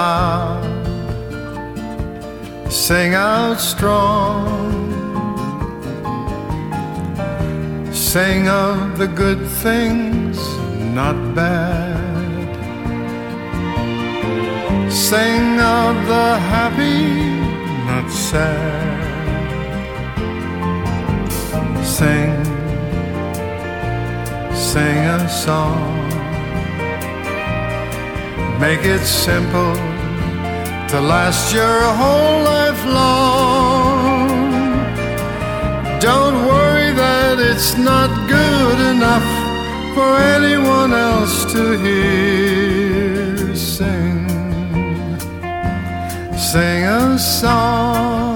loud, sing out strong. Sing of the good things, not bad. Sing of the happy, not sad. Sing, sing a song. Make it simple to last your whole life long. Don't worry that it's not good enough for anyone else to hear. Sing, sing a song.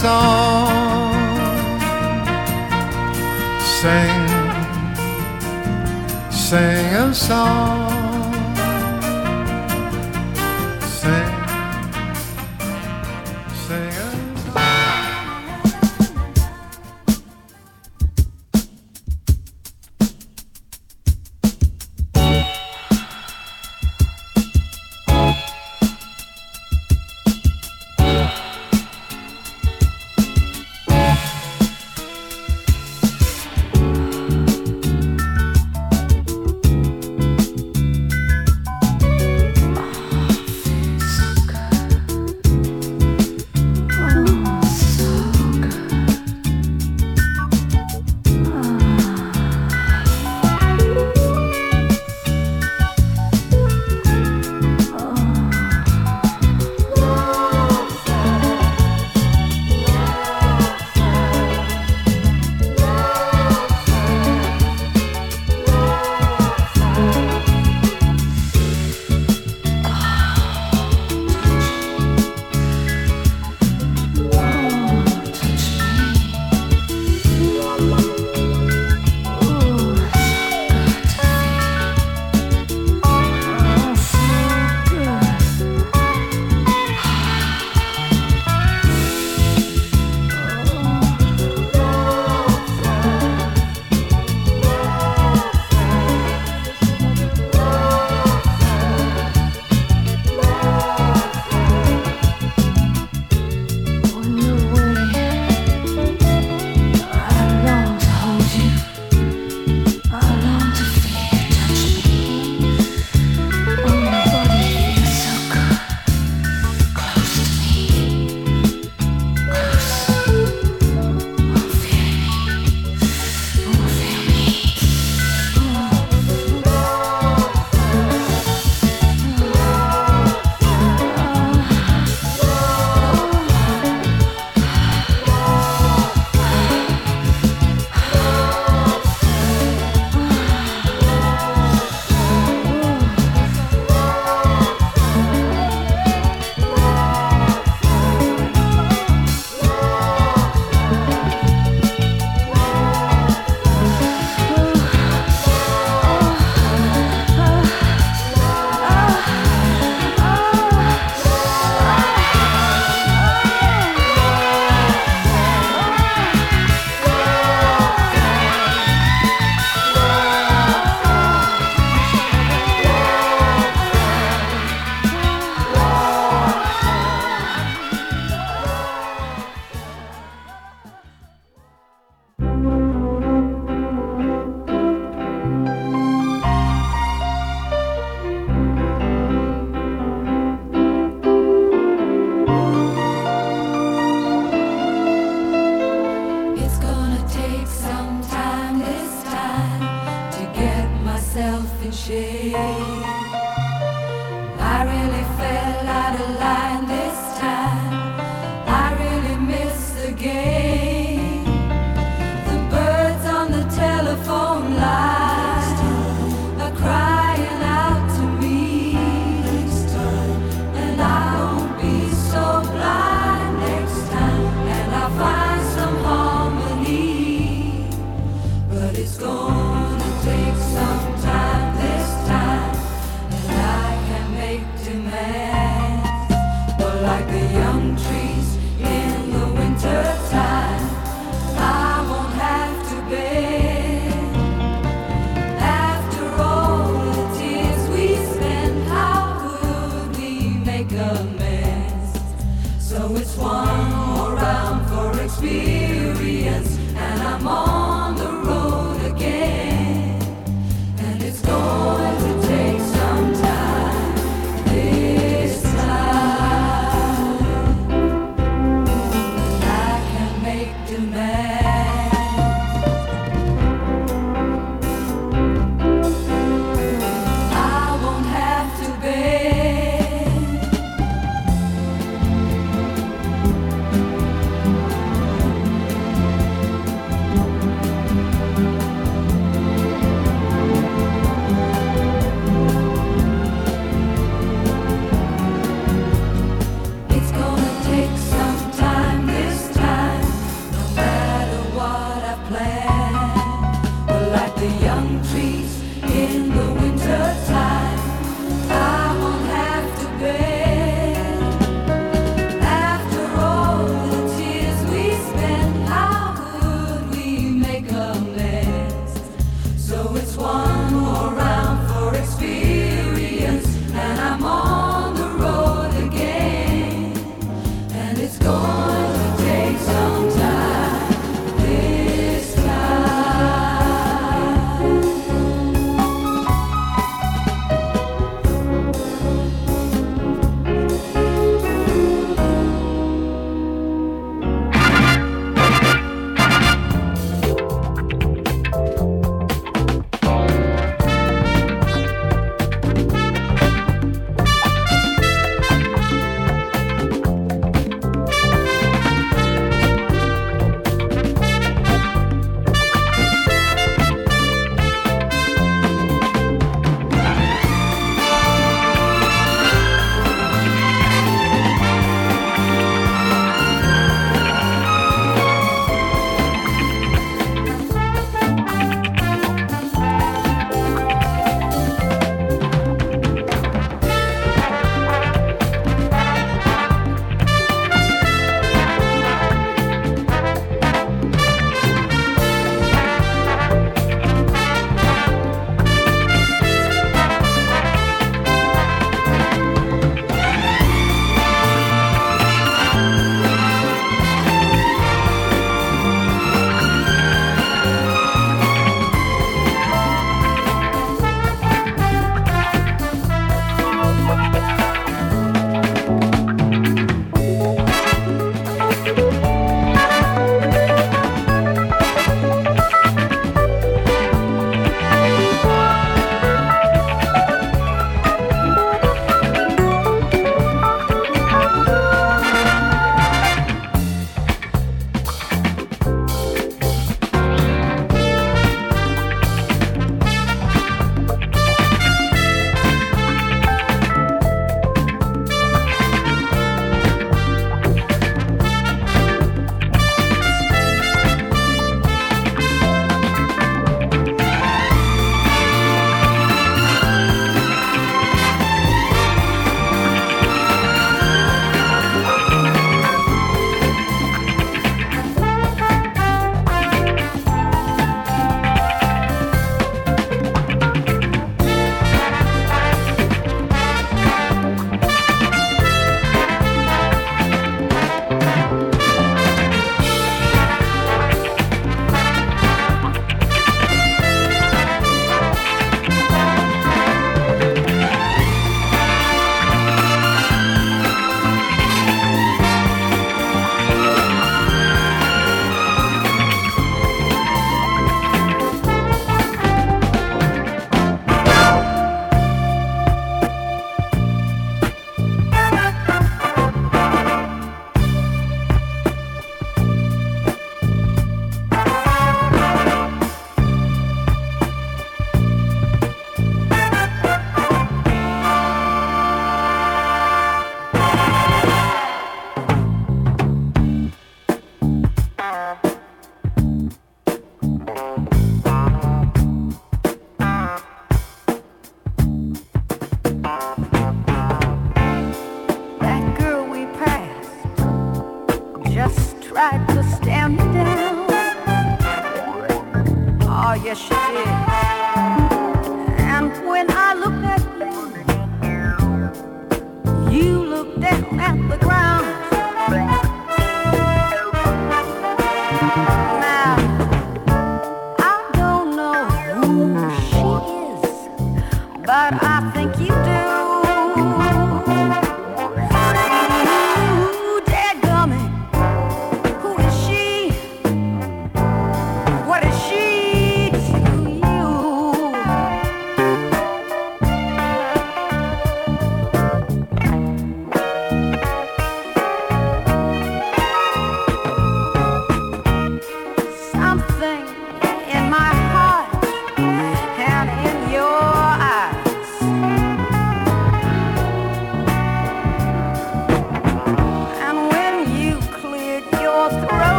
Song. Sing sing a song.